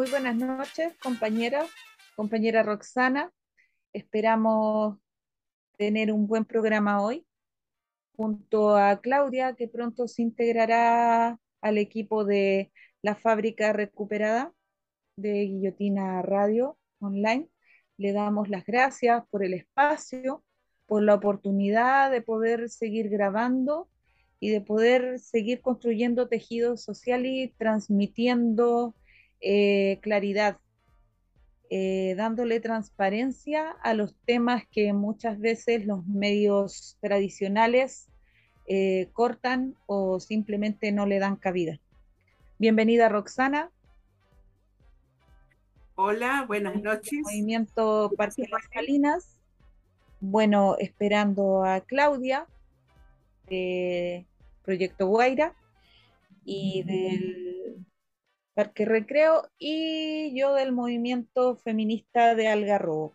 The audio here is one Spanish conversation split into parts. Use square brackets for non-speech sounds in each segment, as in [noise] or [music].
Muy buenas noches, compañera, compañera Roxana. Esperamos tener un buen programa hoy junto a Claudia, que pronto se integrará al equipo de la fábrica recuperada de Guillotina Radio Online. Le damos las gracias por el espacio, por la oportunidad de poder seguir grabando y de poder seguir construyendo tejido social y transmitiendo eh, claridad, eh, dándole transparencia a los temas que muchas veces los medios tradicionales eh, cortan o simplemente no le dan cabida. Bienvenida Roxana. Hola, buenas noches. Movimiento Parque Las Salinas. Bueno, esperando a Claudia de Proyecto Guaira y del Parque Recreo y yo del movimiento feminista de Algarrobo.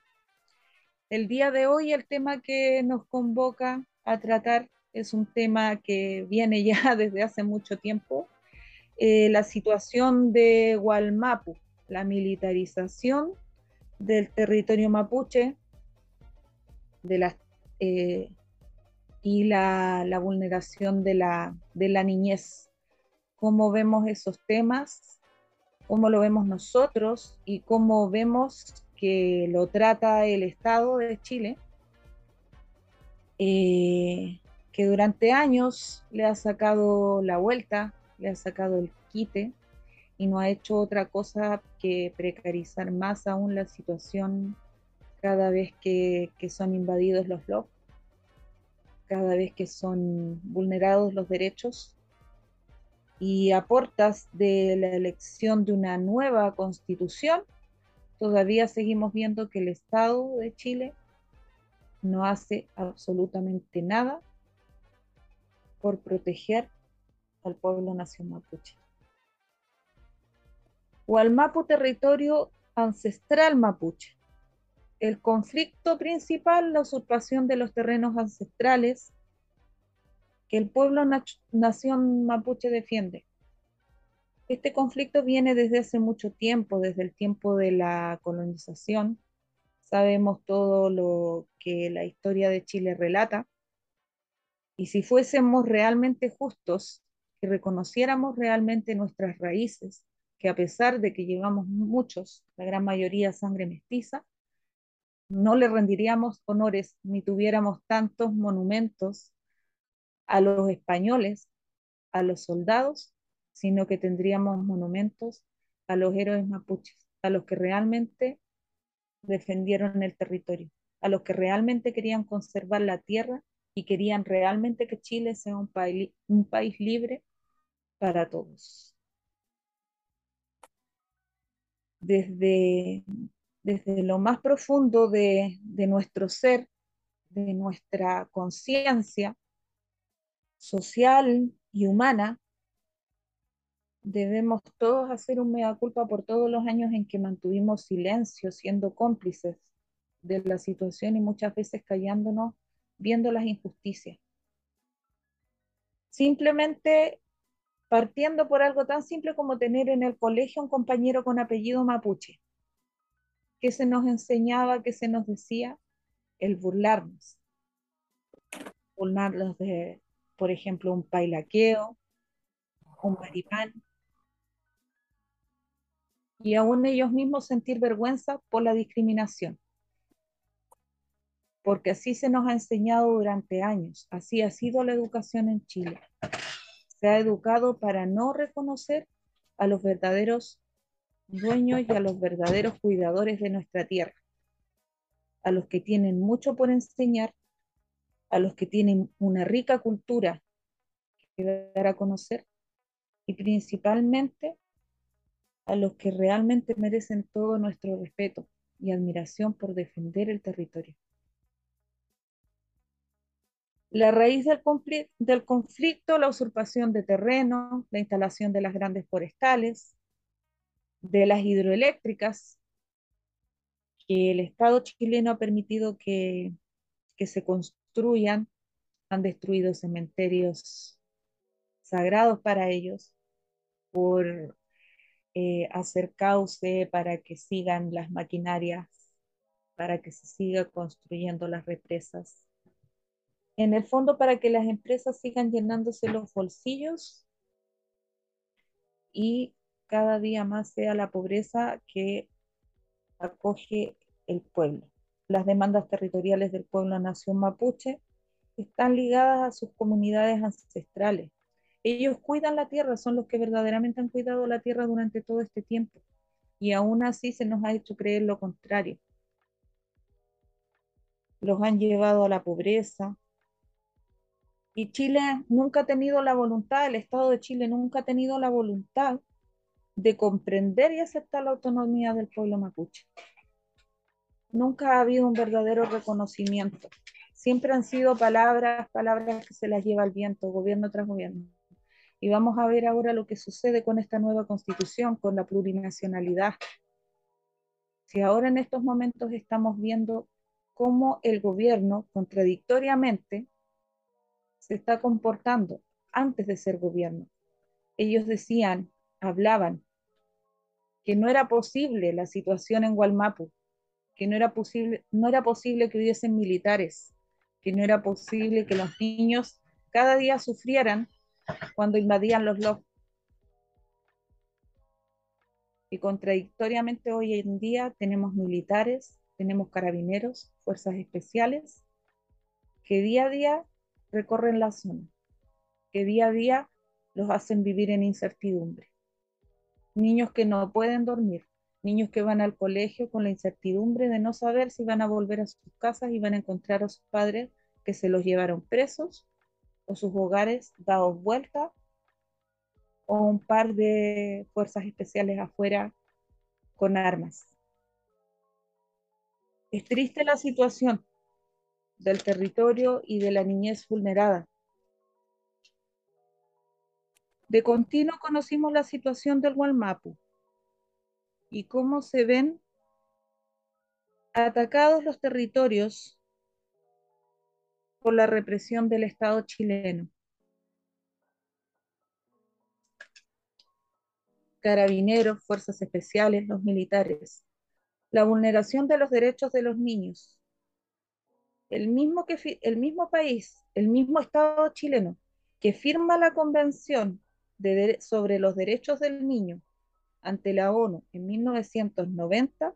El día de hoy el tema que nos convoca a tratar es un tema que viene ya [laughs] desde hace mucho tiempo, eh, la situación de Gualmapu, la militarización del territorio mapuche de las, eh, y la, la, vulneración de la, de la niñez. ¿Cómo vemos esos temas? Cómo lo vemos nosotros y cómo vemos que lo trata el Estado de Chile, eh, que durante años le ha sacado la vuelta, le ha sacado el quite y no ha hecho otra cosa que precarizar más aún la situación cada vez que, que son invadidos los lobos, cada vez que son vulnerados los derechos y a portas de la elección de una nueva constitución, todavía seguimos viendo que el Estado de Chile no hace absolutamente nada por proteger al pueblo nación mapuche. Hualmapu, territorio ancestral mapuche. El conflicto principal, la usurpación de los terrenos ancestrales que el pueblo nación mapuche defiende. Este conflicto viene desde hace mucho tiempo, desde el tiempo de la colonización. Sabemos todo lo que la historia de Chile relata. Y si fuésemos realmente justos y reconociéramos realmente nuestras raíces, que a pesar de que llevamos muchos, la gran mayoría sangre mestiza, no le rendiríamos honores ni tuviéramos tantos monumentos a los españoles, a los soldados, sino que tendríamos monumentos a los héroes mapuches, a los que realmente defendieron el territorio, a los que realmente querían conservar la tierra y querían realmente que Chile sea un, país, libre para todos. Desde, desde lo más profundo de, de nuestro ser, de nuestra conciencia, social y humana, debemos todos hacer un mea culpa por todos los años en que mantuvimos silencio, siendo cómplices de la situación y muchas veces callándonos, viendo las injusticias. Simplemente partiendo por algo tan simple como tener en el colegio un compañero con apellido mapuche, que se nos enseñaba, que se nos decía, el burlarnos, burlarnos de, por ejemplo, un pailaqueo, un maripán, y aún ellos mismos sentir vergüenza por la discriminación. Porque así se nos ha enseñado durante años, así ha sido la educación en Chile. Se ha educado para no reconocer a los verdaderos dueños y a los verdaderos cuidadores de nuestra tierra, a los que tienen mucho por enseñar a los que tienen una rica cultura que dar a conocer y principalmente a los que realmente merecen todo nuestro respeto y admiración por defender el territorio. La raíz del, conflicto, la usurpación de terreno, la instalación de las grandes forestales, de las hidroeléctricas, que el Estado chileno ha permitido que, que se construyan han destruido cementerios sagrados para ellos por eh, hacer cauce para que sigan las maquinarias, para que se siga construyendo las represas. En el fondo, para que las empresas sigan llenándose los bolsillos y cada día más sea la pobreza que acoge el pueblo. Las demandas territoriales del pueblo nación mapuche están ligadas a sus comunidades ancestrales. Ellos cuidan la tierra, son los que verdaderamente han cuidado la tierra durante todo este tiempo. Y aún así se nos ha hecho creer lo contrario. Los han llevado a la pobreza. Y Chile nunca ha tenido la voluntad, el Estado de Chile nunca ha tenido la voluntad de comprender y aceptar la autonomía del pueblo mapuche. Nunca ha habido un verdadero reconocimiento. Siempre han sido palabras, palabras que se las lleva el viento, gobierno tras gobierno. Y vamos a ver ahora lo que sucede con esta nueva constitución, con la plurinacionalidad. Si ahora en estos momentos estamos viendo cómo el gobierno contradictoriamente se está comportando antes de ser gobierno. Ellos decían, hablaban que no era posible la situación en Gualmapu, que no era posible, no era posible que hubiesen militares, que no era posible que los niños cada día sufrieran cuando invadían los lofts. Y contradictoriamente hoy en día tenemos militares, tenemos carabineros, fuerzas especiales, que día a día recorren la zona, que día a día los hacen vivir en incertidumbre niños que no pueden dormir, niños que van al colegio con la incertidumbre de no saber si van a volver a sus casas y van a encontrar a sus padres que se los llevaron presos o sus hogares dados vuelta o un par de fuerzas especiales afuera con armas. Es triste la situación del territorio y de la niñez vulnerada. De continuo conocimos la situación del Gualmapu y cómo se ven atacados los territorios por la represión del Estado chileno. Carabineros, fuerzas especiales, los militares. La vulneración de los derechos de los niños. El mismo, que, el mismo país, el mismo Estado chileno que firma la convención sobre los derechos del niño ante la ONU en 1990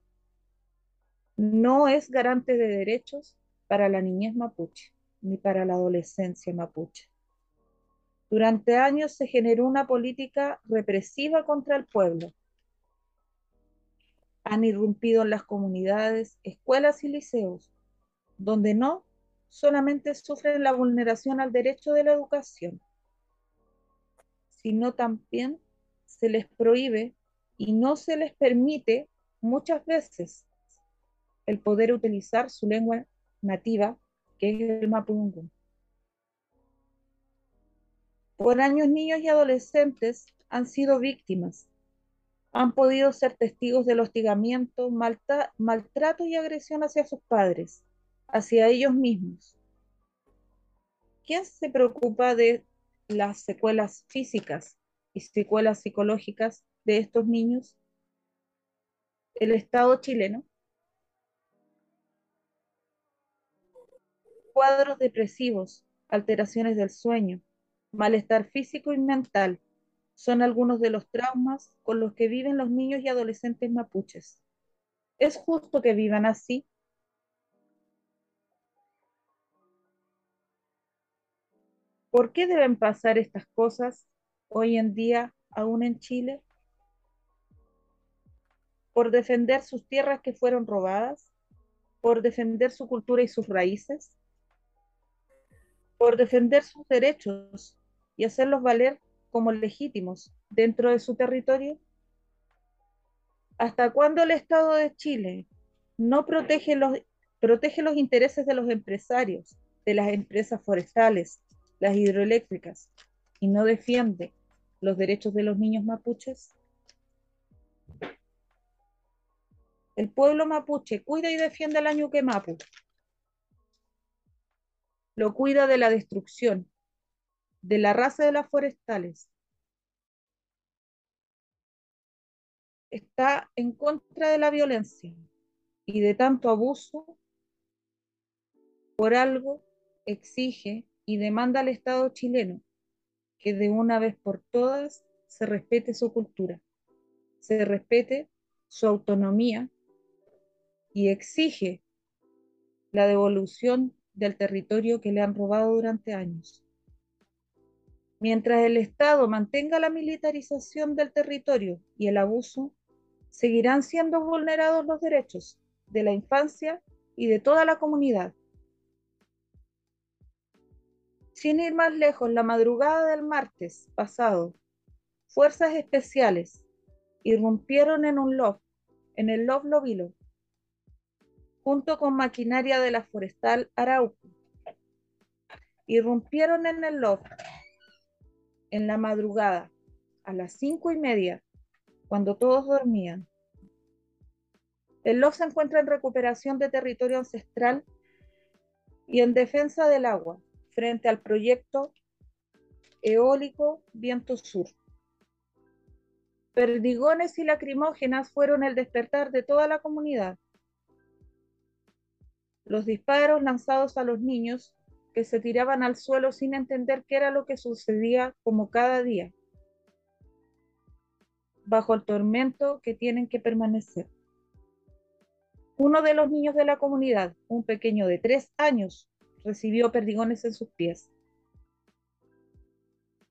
no es garante de derechos para la niñez mapuche ni para la adolescencia mapuche. Durante años se generó una política represiva contra el pueblo. Han irrumpido en las comunidades, escuelas y liceos, donde no solamente sufren la vulneración al derecho de la educación, sino también se les prohíbe y no se les permite muchas veces el poder utilizar su lengua nativa, que es el mapudungun. Por años niños y adolescentes han sido víctimas, han podido ser testigos del hostigamiento, maltrato y agresión hacia sus padres, hacia ellos mismos. ¿Quién se preocupa de las secuelas físicas y secuelas psicológicas de estos niños? El Estado chileno. Cuadros depresivos, alteraciones del sueño, malestar físico y mental son algunos de los traumas con los que viven los niños y adolescentes mapuches. ¿Es justo que vivan así? ¿Por qué deben pasar estas cosas hoy en día aún en Chile? ¿Por defender sus tierras que fueron robadas? ¿Por defender su cultura y sus raíces? ¿Por defender sus derechos y hacerlos valer como legítimos dentro de su territorio? ¿Hasta cuándo el Estado de Chile no protege los, protege los intereses de los empresarios, de las empresas forestales, las hidroeléctricas y no defiende los derechos de los niños mapuches? El pueblo mapuche cuida y defiende al Ñuque Mapu. Lo cuida de la destrucción, de la raza de las forestales, está en contra de la violencia y de tanto abuso. Por algo exige y demanda al Estado chileno que de una vez por todas se respete su cultura, se respete su autonomía y exige la devolución del territorio que le han robado durante años. Mientras el Estado mantenga la militarización del territorio y el abuso, seguirán siendo vulnerados los derechos de la infancia y de toda la comunidad. Sin ir más lejos, la madrugada del martes pasado, fuerzas especiales irrumpieron en un loft, en el loft Lovilo, junto con maquinaria de la forestal Arauco. Irrumpieron en el loft en la madrugada, a las cinco y media, cuando todos dormían. El loft se encuentra en recuperación de territorio ancestral y en defensa del agua frente al proyecto eólico Viento Sur. Perdigones y lacrimógenas fueron el despertar de toda la comunidad. Los disparos lanzados a los niños que se tiraban al suelo sin entender qué era lo que sucedía como cada día, bajo el tormento que tienen que permanecer. Uno de los niños de la comunidad, un pequeño de tres años, recibió perdigones en sus pies.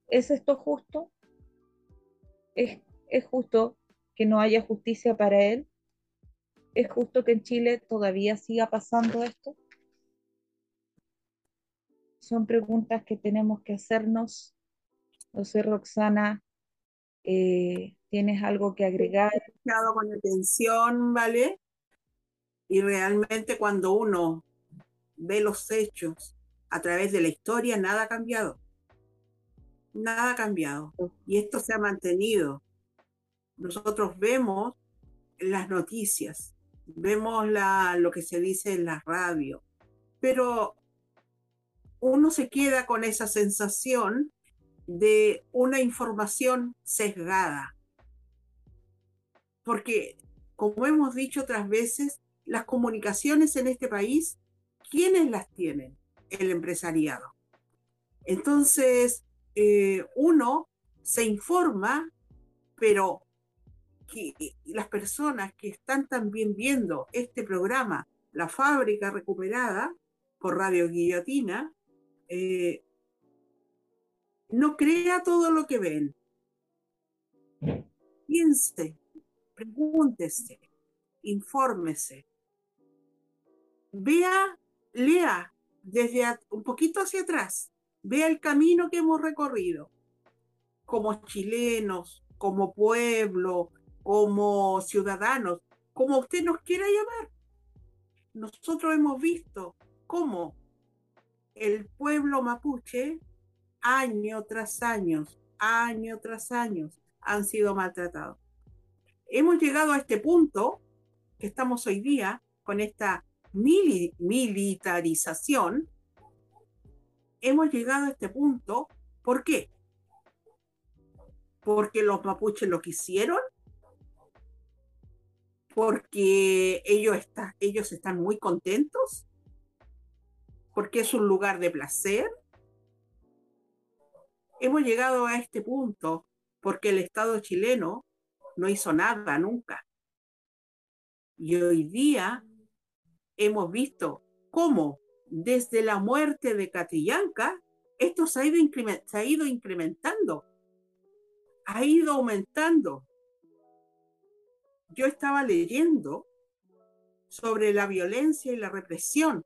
¿Es esto justo? ¿Es, ¿Es, justo que no haya justicia para él? ¿Es justo que en Chile todavía siga pasando esto? son preguntas que tenemos que hacernos. No sé, Roxana, eh, ¿tienes algo que agregar? He escuchado con atención, ¿vale? Y realmente cuando uno ve los hechos a través de la historia, nada ha cambiado. Nada ha cambiado. Y esto se ha mantenido. Nosotros vemos las noticias, vemos la, lo que se dice en la radio, pero uno se queda con esa sensación de una información sesgada. Porque, como hemos dicho otras veces, las comunicaciones en este país, ¿quiénes las tienen? El empresariado. Entonces, eh, uno se informa, pero que las personas que están también viendo este programa, La Fábrica Recuperada, por Radio Guillotina, eh, no crea todo lo que ven. Piense, pregúntese, infórmese. Vea, lea desde un poquito hacia atrás. Vea el camino que hemos recorrido como chilenos, como pueblo, como ciudadanos, como usted nos quiera llamar. Nosotros hemos visto cómo el pueblo mapuche, año tras año, año tras año, han sido maltratados. Hemos llegado a este punto que estamos hoy día con esta militarización. Hemos llegado a este punto, ¿por qué? Porque los mapuches lo quisieron, porque ellos, ellos están muy contentos, porque es un lugar de placer. Hemos llegado a este punto porque el Estado chileno no hizo nada nunca. Y hoy día hemos visto cómo desde la muerte de Catrillanca esto se ha ido incrementando, ha ido aumentando. Yo estaba leyendo sobre la violencia y la represión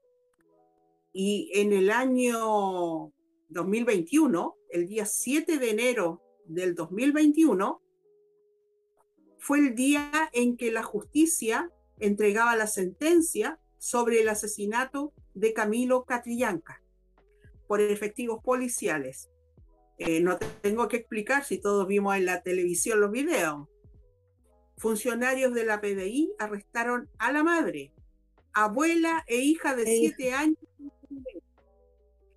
y en el año 2021, el día 7 de enero del 2021, fue el día en que la justicia entregaba la sentencia sobre el asesinato de Camilo Catrillanca por efectivos policiales. Eh, no tengo que explicar si todos vimos en la televisión los videos. Funcionarios de la PDI arrestaron a la madre, abuela e hija de siete años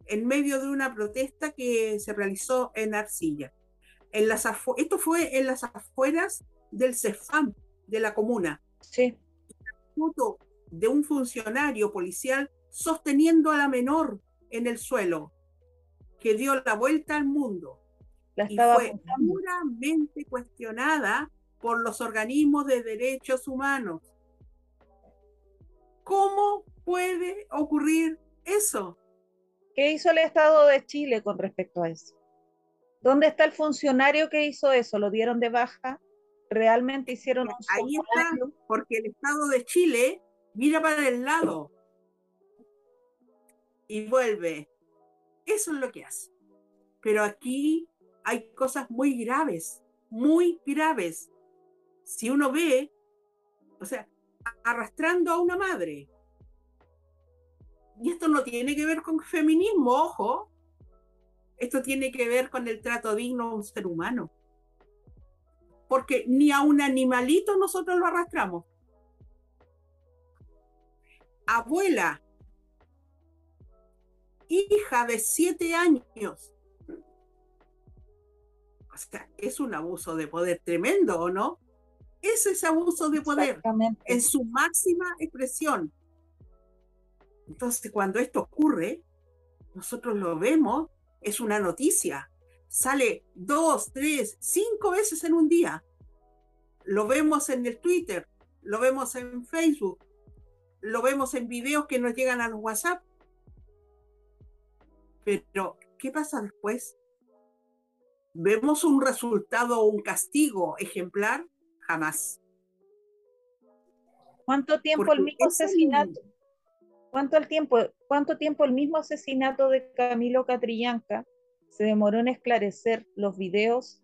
en medio de una protesta que se realizó en Arcilla. En las esto fue en las afueras del CEFAM, de la comuna. Sí. Foto de un funcionario policial sosteniendo a la menor en el suelo, que dio la vuelta al mundo y fue duramente cuestionada por los organismos de derechos humanos. ¿Cómo puede ocurrir eso? ¿Qué hizo el Estado de Chile con respecto a eso? ¿Dónde está el funcionario que hizo eso? ¿Lo dieron de baja? ¿Realmente hicieron un Ahí está, porque el Estado de Chile mira para el lado y vuelve. Eso es lo que hace. Pero aquí hay cosas muy graves, muy graves. Si uno ve, o sea, arrastrando a una madre. Y esto no tiene que ver con feminismo, ojo. Esto tiene que ver con el trato digno a un ser humano. Porque ni a un animalito nosotros lo arrastramos. Abuela, hija de siete años. O sea, es un abuso de poder tremendo, ¿o no? Eso es abuso de poder en su máxima expresión. Entonces, cuando esto ocurre, nosotros lo vemos, es una noticia. Sale dos, tres, cinco veces en un día. Lo vemos en el Twitter, lo vemos en Facebook, lo vemos en videos que nos llegan a los WhatsApp. Pero, ¿qué pasa después? ¿Vemos un resultado o un castigo ejemplar? Jamás. ¿Cuánto tiempo el mismo asesinato? ¿Cuánto, el tiempo, ¿Cuánto tiempo el mismo asesinato de Camilo Catrillanca se demoró en esclarecer los videos,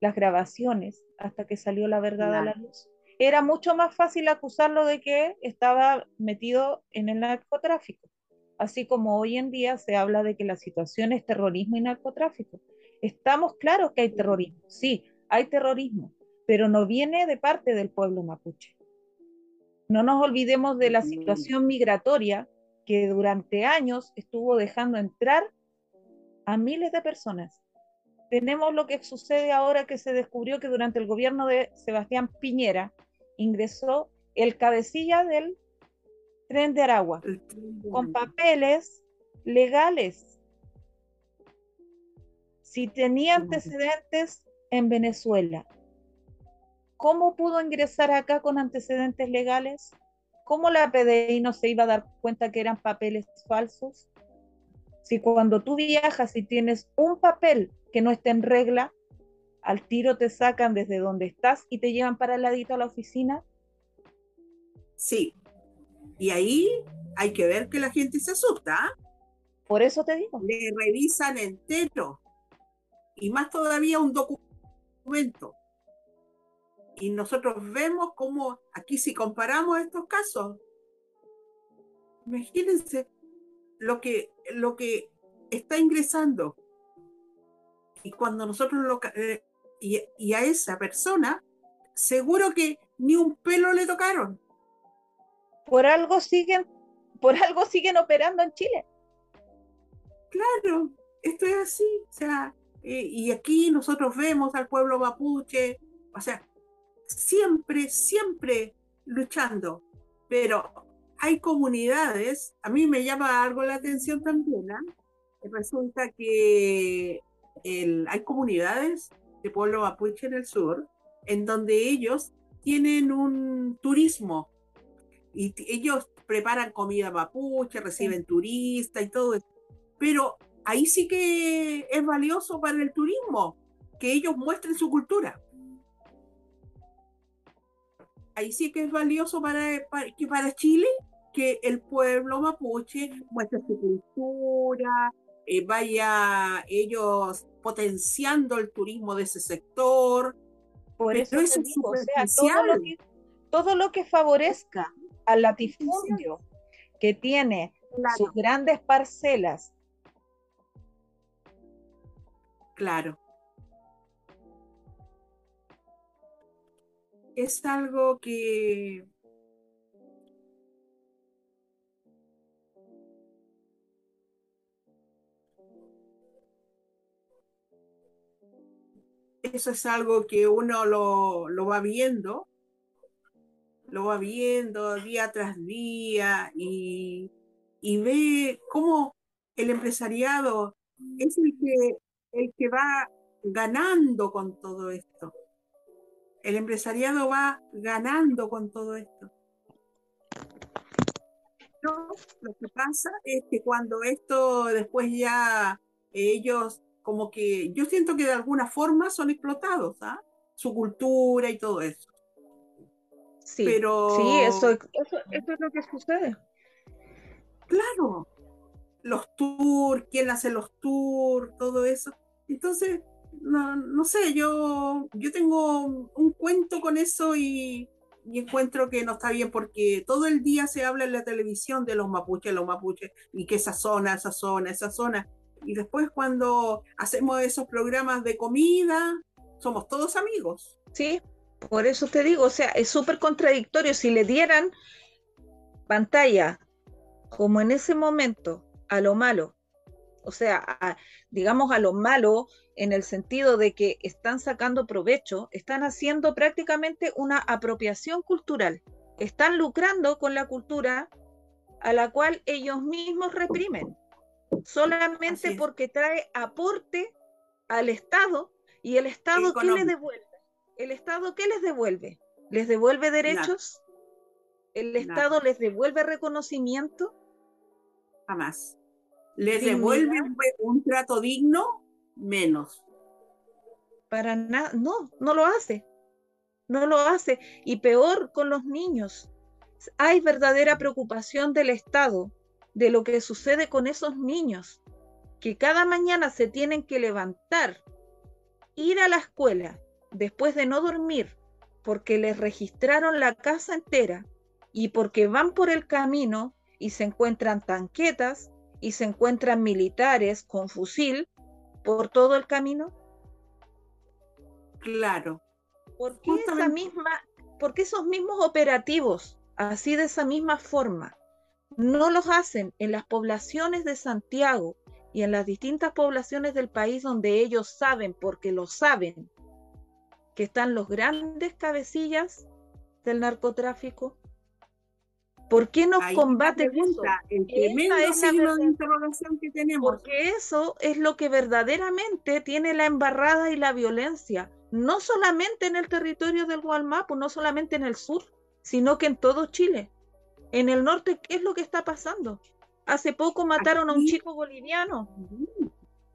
las grabaciones, hasta que salió la verdad a la luz? Era mucho más fácil acusarlo de que estaba metido en el narcotráfico, así como hoy en día se habla de que la situación es terrorismo y narcotráfico. Estamos claros que hay terrorismo, sí, hay terrorismo, pero no viene de parte del pueblo mapuche. No nos olvidemos de la situación migratoria que durante años estuvo dejando entrar a miles de personas. Tenemos lo que sucede ahora que se descubrió que durante el gobierno de Sebastián Piñera ingresó el cabecilla del tren de Aragua con papeles legales si tenía antecedentes en Venezuela, ¿cómo pudo ingresar acá con antecedentes legales? ¿Cómo la PDI no se iba a dar cuenta que eran papeles falsos? Si cuando tú viajas y tienes un papel que no está en regla, al tiro te sacan desde donde estás y te llevan para el ladito a la oficina. Sí. Y ahí hay que ver que la gente se asusta. ¿ah? Por eso te digo. Le revisan entero y más todavía un documento. Y nosotros vemos cómo aquí si comparamos estos casos, imagínense lo que, lo que está ingresando. Y cuando nosotros lo... Eh, y, y a esa persona, seguro que ni un pelo le tocaron. Por algo siguen, por algo siguen operando en Chile. Claro, esto es así. O sea, y aquí nosotros vemos al pueblo mapuche, o sea, siempre, siempre luchando, pero hay comunidades, a mí me llama algo la atención también, ¿ah? resulta que hay comunidades de pueblo mapuche en el sur, en donde ellos tienen un turismo y ellos preparan comida mapuche, reciben turistas y todo eso, pero ahí sí que es valioso para el turismo, que ellos muestren su cultura. Ahí sí que es valioso para, que para Chile que el pueblo mapuche muestre su cultura, eh, vaya ellos potenciando el turismo de ese sector. Por eso, es digo, todo, lo que, todo lo que favorezca al latifundio que tiene sus grandes parcelas claro. Es algo que eso es algo que uno lo, va viendo lo va viendo día tras día y, y ve cómo el empresariado es el que, el que va ganando con todo esto. El empresariado va ganando con todo esto. lo que pasa es que cuando esto después ya ellos como que yo siento que de alguna forma son explotados, ¿ah? Su cultura y todo eso. Sí, Pero... sí eso, eso, eso es lo que sucede. Claro, los tours, quién hace los tours, todo eso. Entonces, no, no sé, yo, yo tengo un cuento con eso y, y, encuentro que no está bien porque todo el día se habla en la televisión de los mapuches, los mapuches, y que esa zona, esa zona, esa zona. Y después cuando hacemos esos programas de comida, somos todos amigos. Sí, por eso te digo, o sea, es súper contradictorio. Si le dieran pantalla, como en ese momento, a lo malo, o sea, digamos a lo malo en el sentido de que están sacando provecho, están haciendo prácticamente una apropiación cultural, están lucrando con la cultura a la cual ellos mismos reprimen, solamente porque trae aporte al Estado y el Estado ¿qué les devuelve? ¿El Estado qué les devuelve? ¿Les devuelve derechos? ¿El Estado les devuelve reconocimiento? Jamás. ¿Les devuelve un, trato digno? Menos. Para nada, no, no lo hace. No lo hace. Y peor con los niños. Hay verdadera preocupación del Estado de lo que sucede con esos niños, que cada mañana se tienen que levantar, ir a la escuela, después de no dormir, porque les registraron la casa entera y porque van por el camino y se encuentran tanquetas y se encuentran militares con fusil por todo el camino? Claro. ¿Por qué, esa misma, ¿Por esos mismos operativos, así de esa misma forma, no los hacen en las poblaciones de Santiago y en las distintas poblaciones del país donde ellos saben, porque lo saben, que están los grandes cabecillas del narcotráfico? ¿Por qué no combate eso? El tremendo signo de interrogación que tenemos. Porque eso es lo que verdaderamente tiene la embarrada y la violencia, no solamente en el territorio del Gualmapu, no solamente en el sur, sino que en todo Chile. En el norte, ¿qué es lo que está pasando? Hace poco mataron a un chico boliviano.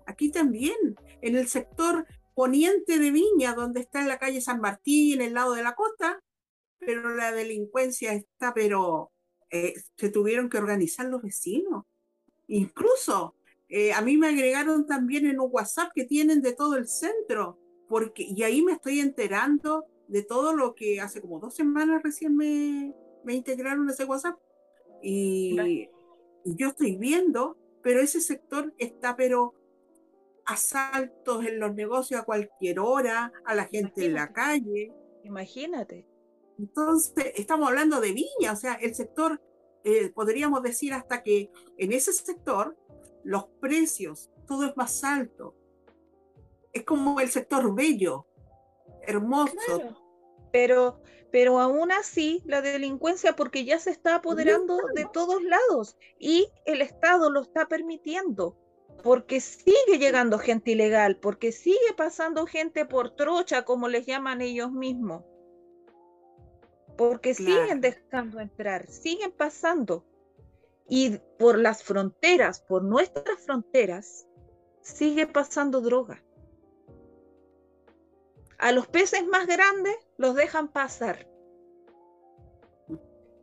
Aquí también, en el sector poniente de Viña, donde está en la calle San Martín, en el lado de la costa, pero la delincuencia está, pero eh, se tuvieron que organizar los vecinos. Incluso eh, a mí me agregaron también en un WhatsApp que tienen de todo el centro, porque, y ahí me estoy enterando de todo lo que hace como dos semanas recién me, me integraron ese WhatsApp. Y, yo estoy viendo, pero ese sector está, pero asaltos en los negocios a cualquier hora, a la gente en la calle. Imagínate. Entonces, estamos hablando de viña, o sea, el sector, eh, podríamos decir hasta que en ese sector los precios, todo es más alto. Es como el sector bello, hermoso. Pero, pero aún así, la delincuencia, porque ya se está apoderando de todos lados y el Estado lo está permitiendo, porque sigue llegando gente ilegal, porque sigue pasando gente por trocha, como les llaman ellos mismos porque siguen dejando entrar, siguen pasando. Y por las fronteras, por nuestras fronteras, sigue pasando droga. A los peces más grandes los dejan pasar.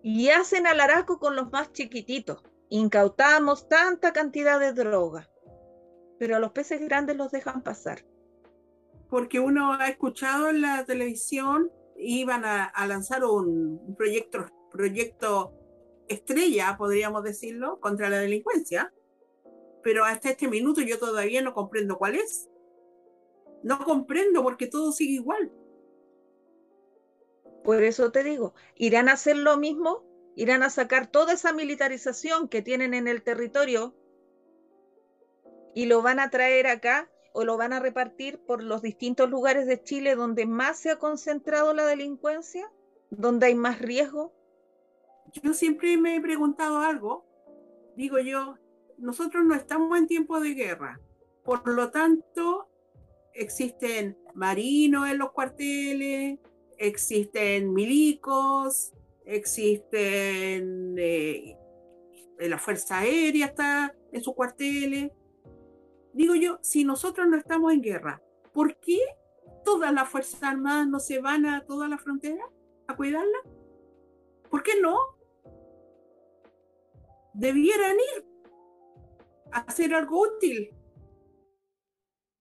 Y hacen alaraco con los más chiquititos. Incautamos tanta cantidad de droga. Pero a los peces grandes los dejan pasar. Porque uno ha escuchado en la televisión iban a, lanzar un, proyecto, proyecto estrella, podríamos decirlo, contra la delincuencia, pero hasta este minuto yo todavía no comprendo cuál es. No comprendo porque todo sigue igual. Por eso te digo, irán a hacer lo mismo, irán a sacar toda esa militarización que tienen en el territorio y lo van a traer acá o lo van a repartir por los distintos lugares de Chile donde más se ha concentrado la delincuencia? donde hay más riesgo? Yo siempre me he preguntado algo, digo yo, nosotros no estamos en tiempo de guerra, por lo tanto existen marinos en los cuarteles, existen milicos, existen eh, la Fuerza Aérea está en sus cuarteles. Digo yo, si nosotros no estamos en guerra, ¿por qué todas las Fuerzas Armadas no se van a toda la frontera a cuidarla? ¿Por qué no? Debieran ir a hacer algo útil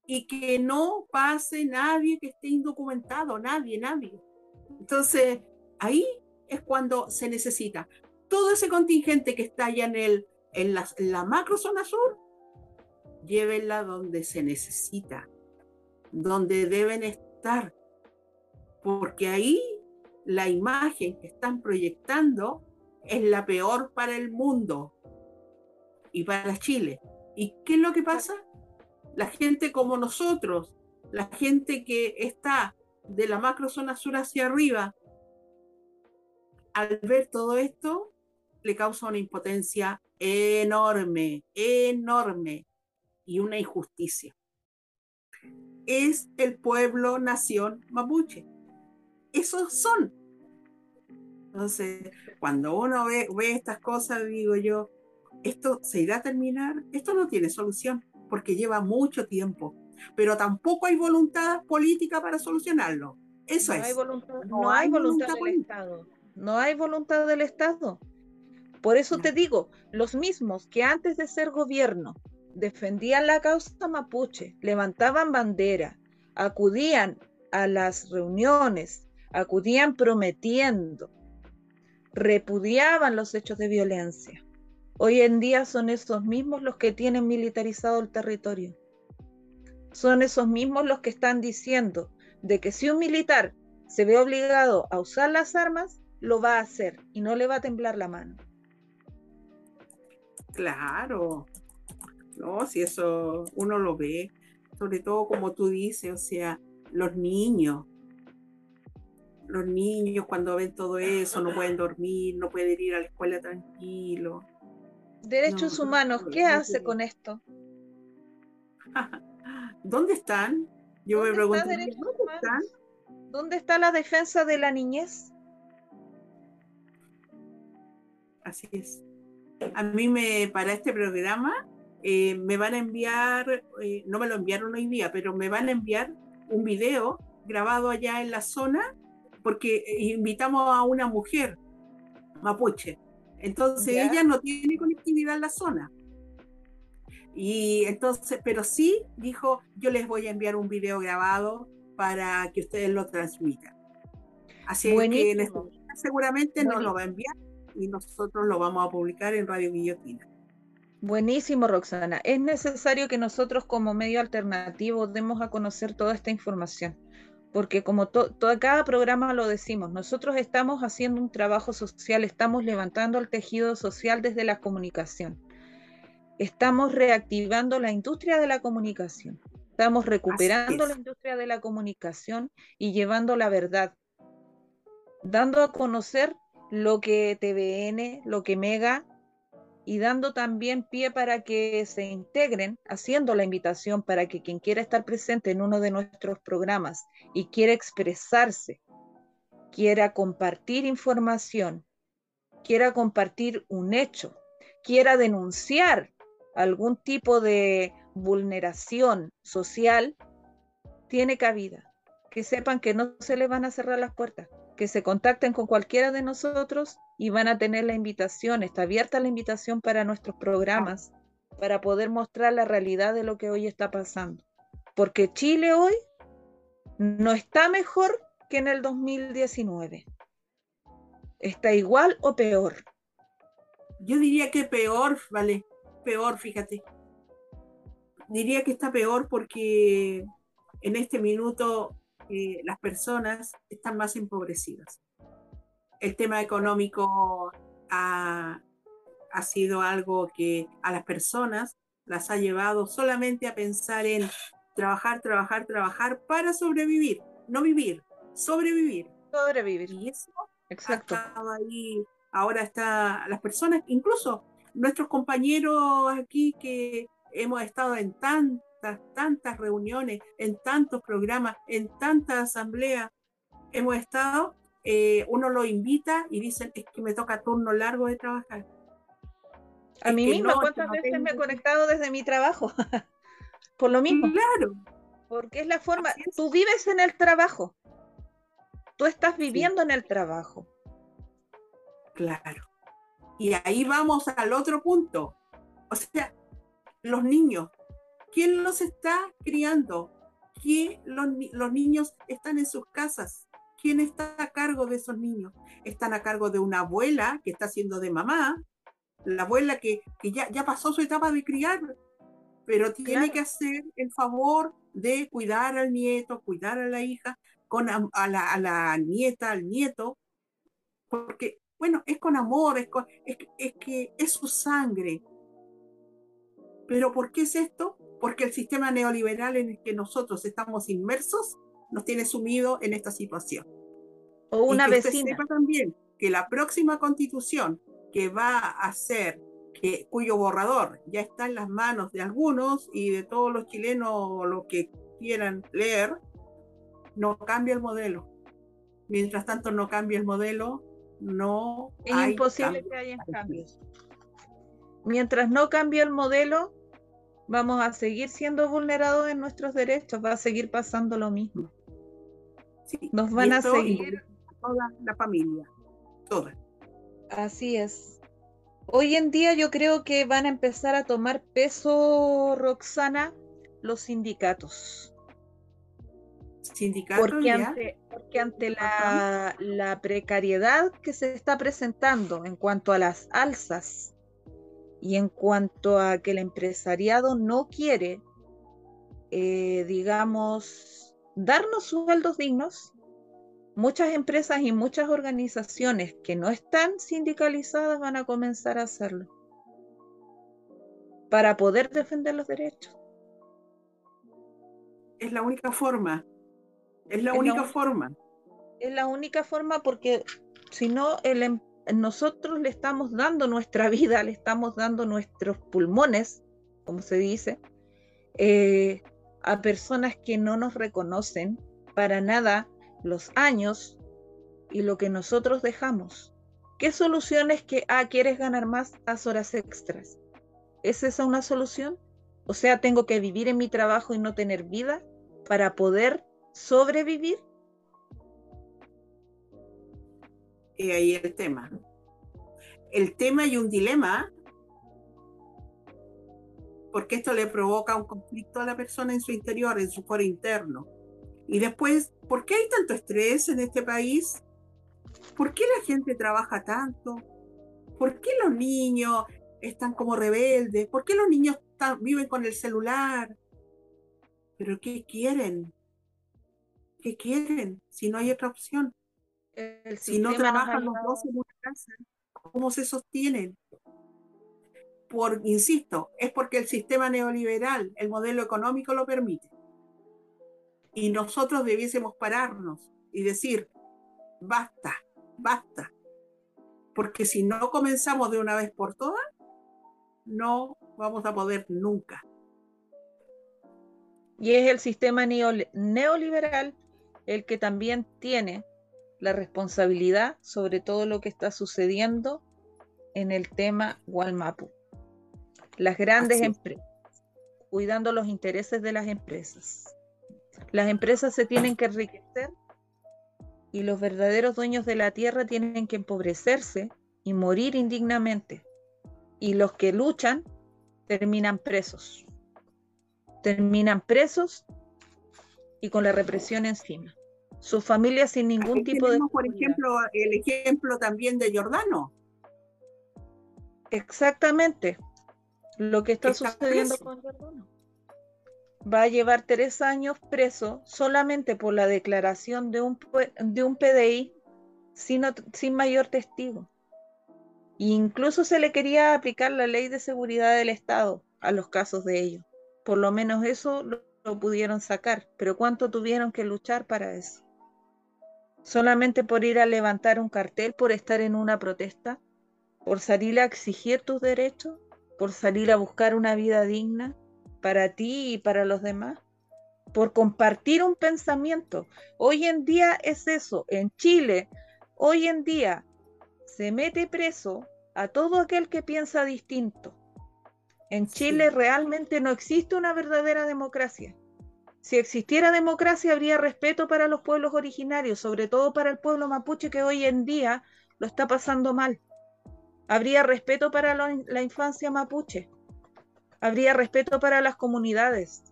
y que no pase nadie que esté indocumentado, nadie, nadie. Entonces, ahí es cuando se necesita todo ese contingente que está allá en, el, en, la, en la macro zona sur, llévenla donde se necesita, donde deben estar, porque ahí la imagen que están proyectando es la peor para el mundo y para Chile. ¿Y qué es lo que pasa? La gente como nosotros, la gente que está de la macro zona sur hacia arriba, al ver todo esto, le causa una impotencia enorme, enorme y una injusticia. Es el pueblo nación mapuche. Esos son. Entonces, cuando uno ve, ve estas cosas, digo yo, ¿esto se irá a terminar? Esto no tiene solución porque lleva mucho tiempo, pero tampoco hay voluntad política para solucionarlo. Eso no es. Hay voluntad, no, hay voluntad, voluntad del Estado. No hay voluntad del Estado. Por eso te digo, los mismos que antes de ser gobierno defendían la causa mapuche, levantaban bandera, acudían a las reuniones, acudían prometiendo, repudiaban los hechos de violencia. Hoy en día son esos mismos los que tienen militarizado el territorio. Son esos mismos los que están diciendo de que si un militar se ve obligado a usar las armas, lo va a hacer y no le va a temblar la mano. Claro, no, si eso uno lo ve, sobre todo como tú dices, o sea, los niños, los niños cuando ven todo eso no pueden dormir, no pueden ir a la escuela tranquilo. Derechos humanos, ¿qué hace con esto? [laughs] ¿Dónde están? Yo me pregunto, ¿dónde están? ¿Dónde está la defensa de la niñez? Así es a mí me, para este programa, eh, me van a enviar, eh, no me lo enviaron hoy día, pero me van a enviar un video grabado allá en la zona, porque eh, invitamos a una mujer mapuche. Entonces ella no tiene conectividad en la zona. Y entonces, pero sí dijo, yo les voy a enviar un video grabado para que ustedes lo transmitan. Así que este seguramente nos lo va a enviar y nosotros lo vamos a publicar en Radio Guillotina. Buenísimo, Roxana. Es necesario que nosotros como medio alternativo demos a conocer toda esta información, porque como todo, cada programa lo decimos, nosotros estamos haciendo un trabajo social, estamos levantando el tejido social desde la comunicación. Estamos reactivando la industria de la comunicación. Estamos recuperando la industria de la comunicación y llevando la verdad, dando a conocer lo que TVN, lo que Mega, y dando también pie para que se integren, haciendo la invitación para que quien quiera estar presente en uno de nuestros programas y quiera expresarse, quiera compartir información, quiera compartir un hecho, quiera denunciar algún tipo de vulneración social, tiene cabida. Que sepan que no se les van a cerrar las puertas que se contacten con cualquiera de nosotros y van a tener la invitación, está abierta la invitación para nuestros programas, para poder mostrar la realidad de lo que hoy está pasando. Porque Chile hoy no está mejor que en el 2019. Está igual o peor. Yo diría que peor, vale, peor, fíjate. Diría que está peor porque en este minuto las personas están más empobrecidas. El tema económico ha, ha sido algo que a las personas las ha llevado solamente a pensar en trabajar, trabajar, trabajar para sobrevivir, no vivir, sobrevivir. Sobrevivir. Y eso Exacto. ahí, ahora está las personas, incluso nuestros compañeros aquí que hemos estado en tantas, tantas reuniones, en tantos programas, en tantas asambleas, hemos estado, eh, uno lo invita y dicen, es que me toca turno largo de trabajar. A mí misma, ¿cuántas veces me he conectado desde mi trabajo? [laughs] Por lo mismo. Claro. Porque es la forma, tú vives en el trabajo, tú estás viviendo en el trabajo. Claro. Y ahí vamos al otro punto. O sea, los niños, ¿quién los está criando? ¿Quién los, los niños están en sus casas? ¿Quién está a cargo de esos niños? Están a cargo de una abuela que está haciendo de mamá, la abuela que, ya, ya, pasó su etapa de criar, pero tiene que hacer el favor de cuidar al nieto, cuidar a la hija, con a, la, a la, nieta, al nieto, porque, bueno, es con amor, es, es, es que es su sangre. Pero ¿por qué es esto? Porque el sistema neoliberal en el que nosotros estamos inmersos nos tiene sumido en esta situación. O una y vecina. sepa también que la próxima constitución que va a ser, que, cuyo borrador ya está en las manos de algunos y de todos los chilenos, los que quieran leer, no cambia el modelo. Mientras tanto no cambia el modelo, no es imposible que haya cambios. Mientras no cambie el modelo, vamos a seguir siendo vulnerados en nuestros derechos, va a seguir pasando lo mismo. Nos van a seguir. Toda la familia, toda. Así es. Hoy en día yo creo que van a empezar a tomar peso, Roxana, los sindicatos. ¿Sindicatos? Porque ante, porque ante la, la precariedad que se está presentando en cuanto a las alzas y en cuanto a que el empresariado no quiere, eh, digamos, darnos sueldos dignos, muchas empresas y muchas organizaciones que no están sindicalizadas van a comenzar a hacerlo para poder defender los derechos. Es la única forma. Es la única forma. Es la única forma porque si no, em, nosotros le estamos dando nuestra [laughs] vida, le estamos dando nuestros pulmones, como se dice, eh, a personas que no nos reconocen para nada los años y lo que nosotros dejamos. ¿Qué solución es que, ah, quieres ganar más, haz horas extras? ¿Es esa una solución? O sea, tengo que vivir en mi trabajo y no tener vida para poder sobrevivir. Y ahí el tema. El tema y un dilema, porque esto le provoca un conflicto a la persona en su interior, en su foro interno y después, ¿por qué hay tanto estrés en este país? ¿Por qué la gente trabaja tanto? ¿Por qué los niños están como rebeldes? ¿Por qué los niños viven con el celular? ¿Pero qué quieren? ¿Qué quieren si no hay otra opción? Si no trabajan los dos en una casa, ¿cómo se sostienen? Por, insisto, es porque el sistema neoliberal, el modelo económico lo permite y nosotros debiésemos pararnos y decir, basta, basta. Porque si no comenzamos de una vez por todas, no vamos a poder nunca. Y es el sistema neoliberal el que también tiene la responsabilidad sobre todo lo que está sucediendo en el tema Walmapu. Las grandes empresas, cuidando los intereses de las empresas. Las empresas se tienen que enriquecer y los verdaderos dueños de la tierra tienen que empobrecerse y morir indignamente. Y los que luchan terminan presos. Terminan presos y con la represión encima. Sus familias sin ningún tipo de... Por ejemplo, el ejemplo también de Jordano. Exactamente. Lo que está, sucediendo con Jordano va a llevar tres años preso solamente por la declaración de un, de un PDI sin, sin mayor testigo. E incluso se le quería aplicar la ley de seguridad del Estado a los casos de ellos. Por lo menos eso lo, lo pudieron sacar, pero ¿cuánto tuvieron que luchar para eso? Solamente por ir a levantar un cartel, por estar en una protesta, por salir a exigir tus derechos, por salir a buscar una vida digna para ti y para los demás, por compartir un pensamiento. Hoy en día es eso. En Chile, hoy en día se mete preso a todo aquel que piensa distinto. En Chile realmente no existe una verdadera democracia. Si existiera democracia, habría respeto para los pueblos originarios, sobre todo para el pueblo mapuche que hoy en día lo está pasando mal. Habría respeto para la infancia mapuche. Habría respeto para las comunidades.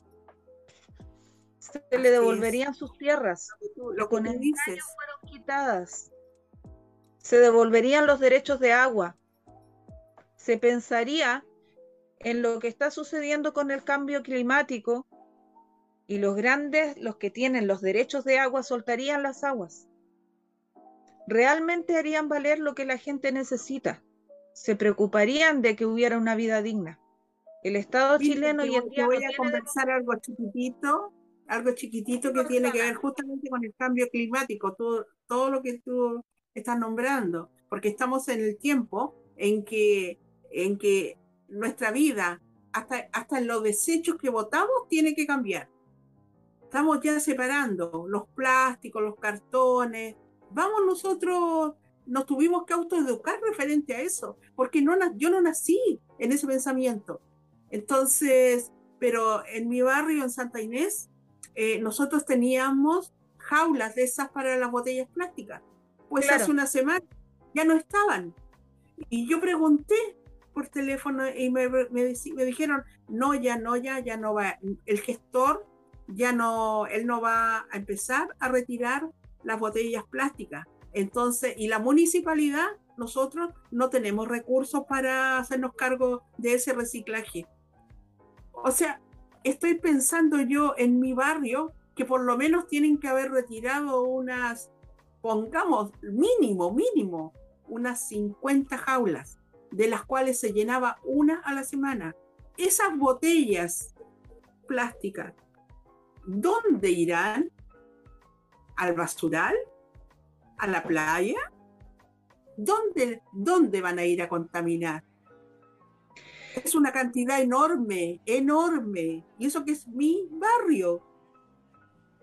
Se le devolverían sus tierras. Lo que dices. fueron quitadas. Se devolverían los derechos de agua. Se pensaría en lo que está sucediendo con el cambio climático y los grandes, los que tienen los derechos de agua, soltarían las aguas. Realmente harían valer lo que la gente necesita. Se preocuparían de que hubiera una vida digna. El Estado chileno y el día voy a conversar algo chiquitito, algo chiquitito que tiene que ver justamente con el cambio climático, todo, todo lo que tú estás nombrando, porque estamos en el tiempo en que, en que nuestra vida, hasta, hasta en los desechos que votamos, tiene que cambiar. Estamos ya separando los plásticos, los cartones. Vamos nosotros, nos tuvimos que autoeducar referente a eso, porque no, yo no nací en ese pensamiento. Entonces, pero en mi barrio, en Santa Inés, eh, nosotros teníamos jaulas de esas para las botellas plásticas. Pues hace una semana ya no estaban. Y yo pregunté por teléfono y me, me, me, dijeron, no, ya no, ya, ya no va. El gestor ya no, él no va a empezar a retirar las botellas plásticas. Entonces, y la municipalidad, nosotros no tenemos recursos para hacernos cargo de ese reciclaje. O sea, estoy pensando yo en mi barrio que por lo menos tienen que haber retirado unas, pongamos, mínimo, mínimo, unas 50 jaulas, de las cuales se llenaba una a la semana. Esas botellas plásticas ¿dónde irán? ¿Al basural? ¿A la playa? ¿Dónde, ¿Dónde van a ir a contaminar? Es una cantidad enorme, enorme. Y eso que es mi barrio.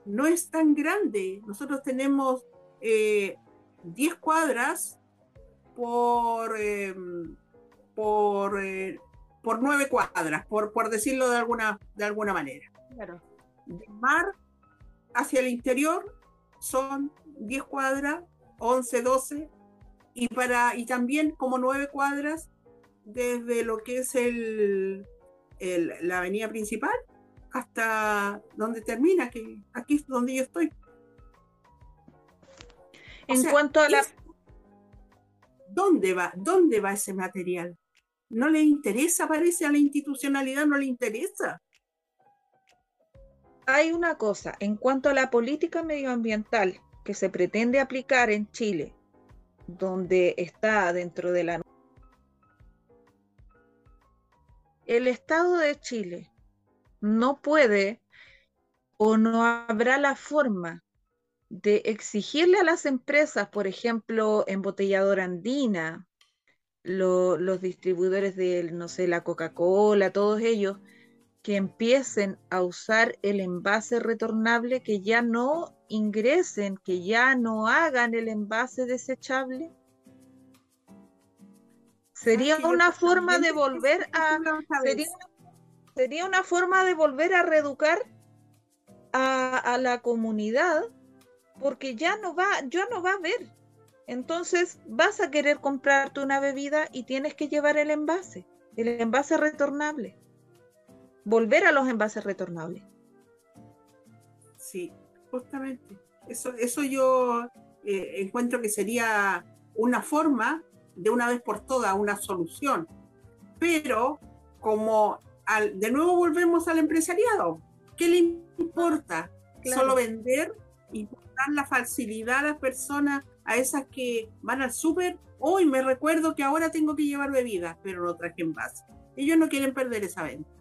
No es tan grande. Nosotros tenemos 10 eh, cuadras por, em, por, eh, por 9 cuadras, por, por decirlo de alguna, de alguna manera. Claro de mar hacia el interior son 10 cuadras, 11, 12, y, para, y también como 9 cuadras desde lo que es el, la avenida principal hasta donde termina, que aquí es donde yo estoy. En cuanto a la... ¿Dónde va? ¿Dónde va ese material? No le interesa, parece a la institucionalidad, no le interesa hay una cosa, en cuanto a la política medioambiental que se pretende aplicar en Chile, donde está dentro de la... El Estado de Chile no puede o no habrá la forma de exigirle a las empresas, por ejemplo, embotelladora andina, los distribuidores de, no sé, la Coca-Cola, todos ellos, que empiecen a usar el envase retornable, que ya no ingresen, que ya no hagan el envase desechable? Sería una forma de volver a sería, una forma de volver a reeducar a, a, la comunidad porque ya no va, ya no va a haber. Entonces vas a querer comprarte una bebida y tienes que llevar el envase, el envase retornable volver a los envases retornables. Sí, justamente. Eso, eso yo eh, encuentro que sería una forma de una vez por todas, una solución. Pero como al, de nuevo volvemos al empresariado, ¿qué le importa? Solo vender y dar la facilidad a las personas, a esas que van al súper. Hoy me recuerdo que ahora tengo que llevar bebidas, pero no traje envase. Ellos no quieren perder esa venta.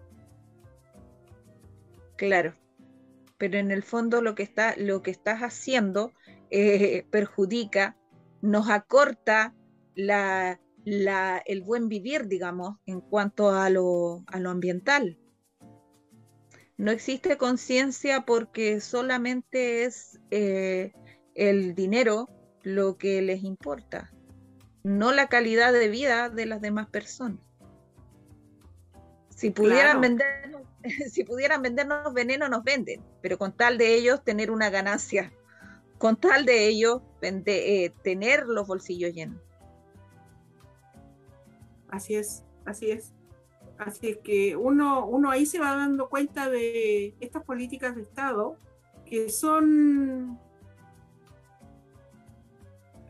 Claro. Pero en el fondo lo que, está, lo que estás haciendo eh, perjudica, nos acorta la, el buen vivir, digamos, en cuanto a lo, a lo ambiental. No existe conciencia porque solamente es eh, el dinero lo que les importa, no la calidad de vida de las demás personas. Si pudieran, vendernos, [laughs] si pudieran vendernos veneno, nos venden, pero con tal de ellos tener una ganancia, con tal de ellos eh, tener los bolsillos llenos. Así es, así es. Así es que uno, uno ahí se va dando cuenta de estas políticas de Estado que son,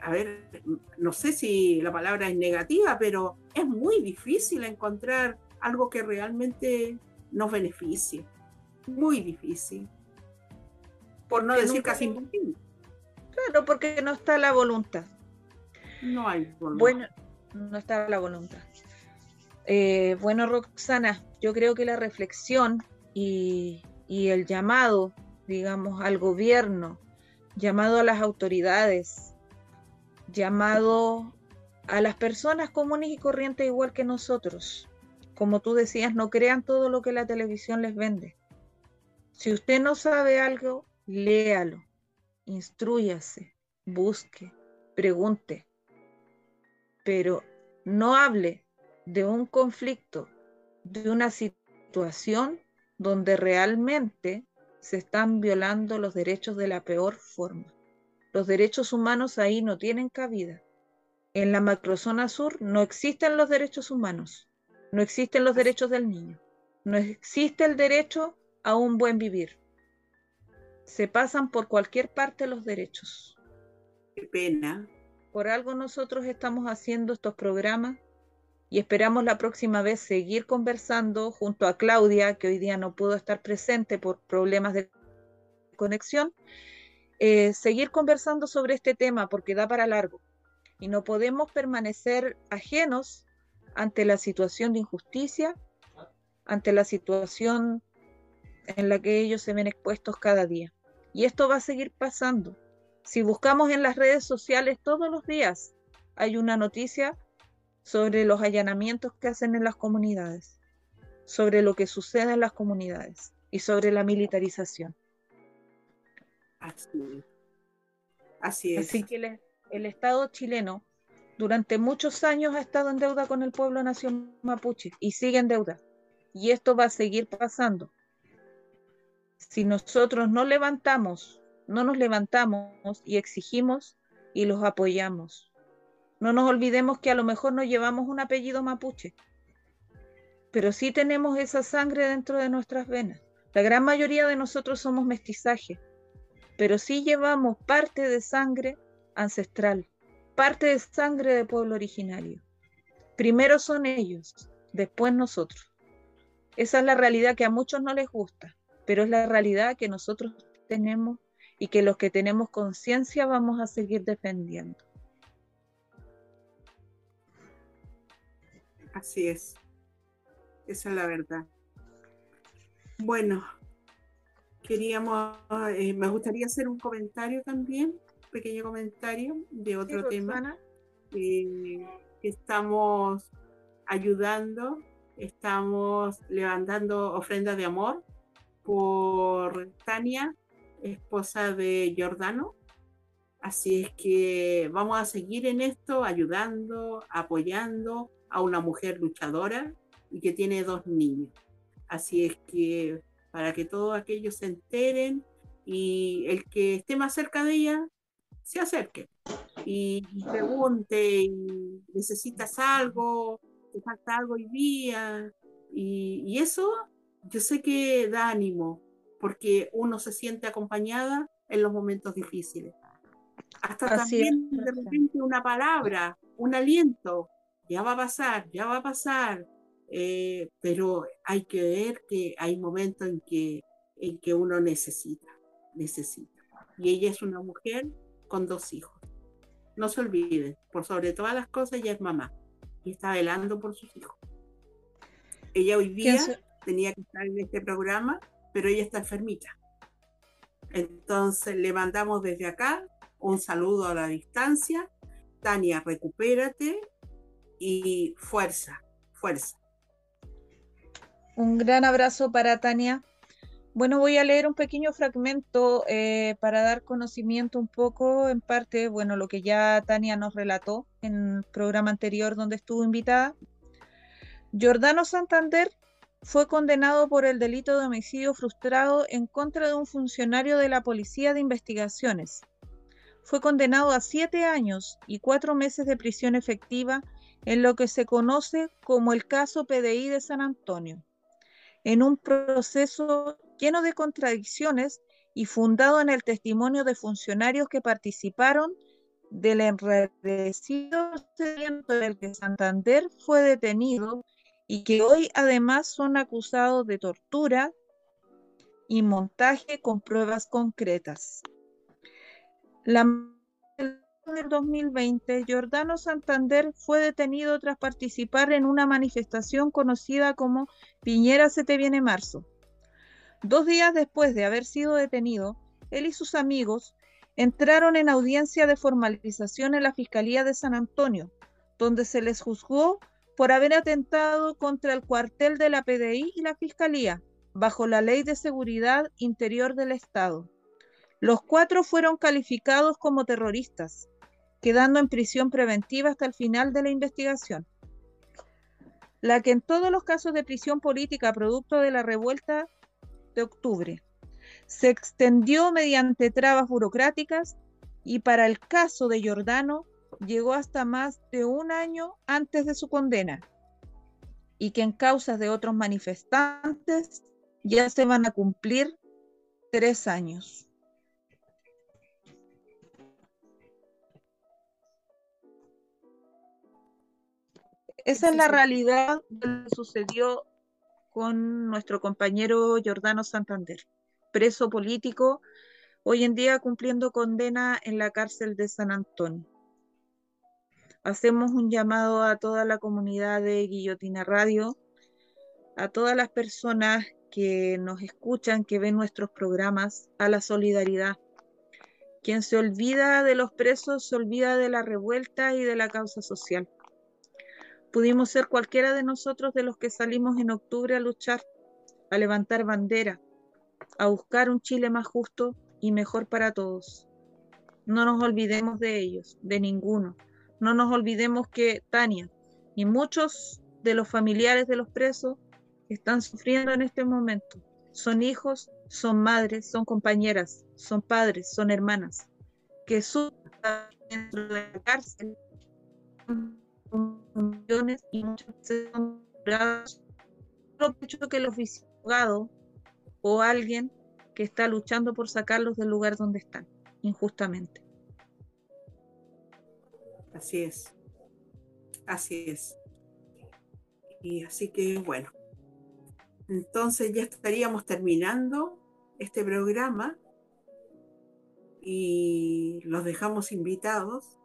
a ver, no sé si la palabra es negativa, pero es muy difícil encontrar algo que realmente nos beneficie. Muy difícil. Por no decir casi imposible. Claro, porque no está la voluntad. No hay voluntad. Bueno, no está la voluntad. Eh, bueno, Roxana, yo creo que la reflexión y, el llamado, digamos, al gobierno, llamado a las autoridades, llamado a las personas comunes y corrientes igual que nosotros. Como tú decías, no crean todo lo que la televisión les vende. Si usted no sabe algo, léalo, instruyase, busque, pregunte, pero no hable de un conflicto, de una situación donde realmente se están violando los derechos de la peor forma. Los derechos humanos ahí no tienen cabida. En la macrozona sur no existen los derechos humanos, no existen los derechos del niño, no existe el derecho a un buen vivir. Se pasan por cualquier parte los derechos. Qué pena. Por algo nosotros estamos haciendo estos programas y esperamos la próxima vez seguir conversando junto a Claudia, que hoy día no pudo estar presente por problemas de conexión, eh, seguir conversando sobre este tema porque da para largo y no podemos permanecer ajenos ante la situación de injusticia, ante la situación en la que ellos se ven expuestos cada día. Y esto va a seguir pasando. Si buscamos en las redes sociales todos los días, hay una noticia sobre los allanamientos que hacen en las comunidades, sobre lo que sucede en las comunidades y sobre la militarización. Así es. Así, que el, Estado chileno durante muchos años ha estado en deuda con el pueblo nación mapuche y sigue en deuda. Y esto va a seguir pasando. Si nosotros no levantamos, no nos levantamos y exigimos y los apoyamos no nos olvidemos que a lo mejor no llevamos un apellido mapuche, pero sí tenemos esa sangre dentro de nuestras venas. La gran mayoría de nosotros somos mestizaje, pero sí llevamos parte de sangre ancestral, parte de sangre de pueblo originario. Primero son ellos, después nosotros. Esa es la realidad que a muchos no les gusta, pero es la realidad que nosotros tenemos y que los que tenemos conciencia vamos a seguir defendiendo. Así es. Esa es la verdad. Bueno, queríamos, eh, me gustaría hacer un comentario también, pequeño comentario de otro tema. Eh, estamos ayudando, estamos levantando ofrendas de amor por Tania, esposa de Jordano. Así es que vamos a seguir en esto, ayudando, apoyando a una mujer luchadora y que tiene dos niños. Así es que para que todos aquellos se enteren y el que esté más cerca de ella se acerque y, pregunte, y necesitas algo, te falta algo hoy día. Y, eso yo sé que da ánimo porque uno se siente acompañada en los momentos difíciles. Hasta también de repente una palabra, un aliento, ya va a pasar, ya va a pasar, eh, pero hay que ver que hay momentos en que, en que uno necesita, necesita. Y ella es una mujer con dos hijos. No se olviden, por sobre todas las cosas, ella es mamá y está velando por sus hijos. Ella hoy día tenía que estar en este programa, pero ella está enfermita. Entonces le mandamos desde acá Un saludo a la distancia. Tania, recupérate y fuerza, fuerza. Un gran abrazo para Tania. Bueno, voy a leer un pequeño fragmento eh, para dar conocimiento un poco, en parte, bueno, lo que ya Tania nos relató en el programa anterior donde estuvo invitada. Jordano Santander fue condenado por el delito de homicidio frustrado en contra de un funcionario de la Policía de Investigaciones. Fue condenado a siete años y cuatro meses de prisión efectiva en lo que se conoce como el caso PDI de San Antonio, en un proceso lleno de contradicciones y fundado en el testimonio de funcionarios que participaron del enredecido procedimiento en el que Santander fue detenido y que hoy además son acusados de tortura y montaje con pruebas concretas. La del 2020, Giordano Santander fue detenido tras participar en una manifestación conocida como Piñera se te viene marzo, Dos días después de haber sido detenido, él y sus amigos entraron en audiencia de formalización en la Fiscalía de San Antonio, donde se les juzgó por haber atentado contra el cuartel de la PDI y la Fiscalía, bajo la Ley de Seguridad Interior del Estado. Los cuatro fueron calificados como terroristas, quedando en prisión preventiva hasta el final de la investigación. La que en todos los casos de prisión política producto de la revuelta de octubre. Se extendió mediante trabas burocráticas y para el caso de Giordano llegó hasta más de un año antes de su condena y que en causas de otros manifestantes ya se van a cumplir tres años. Esa es la realidad de lo que sucedió con nuestro compañero Jordano Santander, preso político, hoy en día cumpliendo condena en la cárcel de San Antonio. Hacemos un llamado a toda la comunidad de Guillotina Radio, a todas las personas que nos escuchan, que ven nuestros programas, a la solidaridad. Quien se olvida de los presos se olvida de la revuelta y de la causa social. Pudimos ser cualquiera de nosotros de los que salimos en octubre a luchar, a levantar bandera, a buscar un Chile más justo y mejor para todos. No nos olvidemos de ellos, de ninguno. No nos olvidemos que Tania y muchos de los familiares de los presos están sufriendo en este momento. Son hijos, son madres, son compañeras, son padres, son hermanas, que sufren dentro de la cárcel y muchas son que el oficial o alguien que está luchando por sacarlos del lugar donde están, injustamente. Así es. Así es. Y así que bueno. Entonces ya estaríamos terminando este programa y los dejamos invitados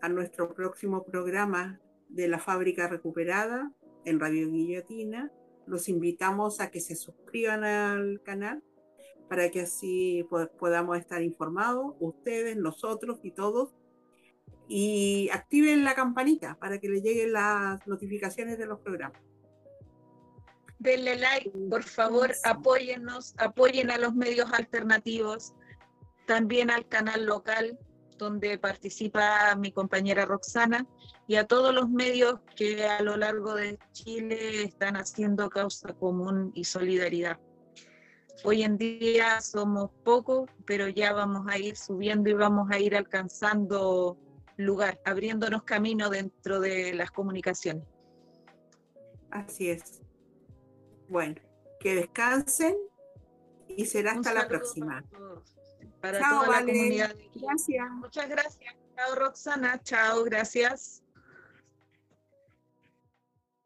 a nuestro próximo programa de la fábrica recuperada en Radio Guillotina. Los invitamos a que se suscriban al canal para que así podamos estar informados, ustedes, nosotros y todos. Y activen la campanita para que les lleguen las notificaciones de los programas. Denle like, por favor, apóyennos, apoyen a los medios alternativos, también al canal local donde participa mi compañera Roxana, y a todos los medios que a lo largo de Chile están haciendo causa común y solidaridad. Hoy en día somos pocos, pero ya vamos a ir subiendo y vamos a ir alcanzando lugar, abriéndonos camino dentro de las comunicaciones. Así es. Bueno, que descansen y será hasta la próxima para toda la comunidad. Gracias. Muchas gracias. Chao Roxana, chao, gracias.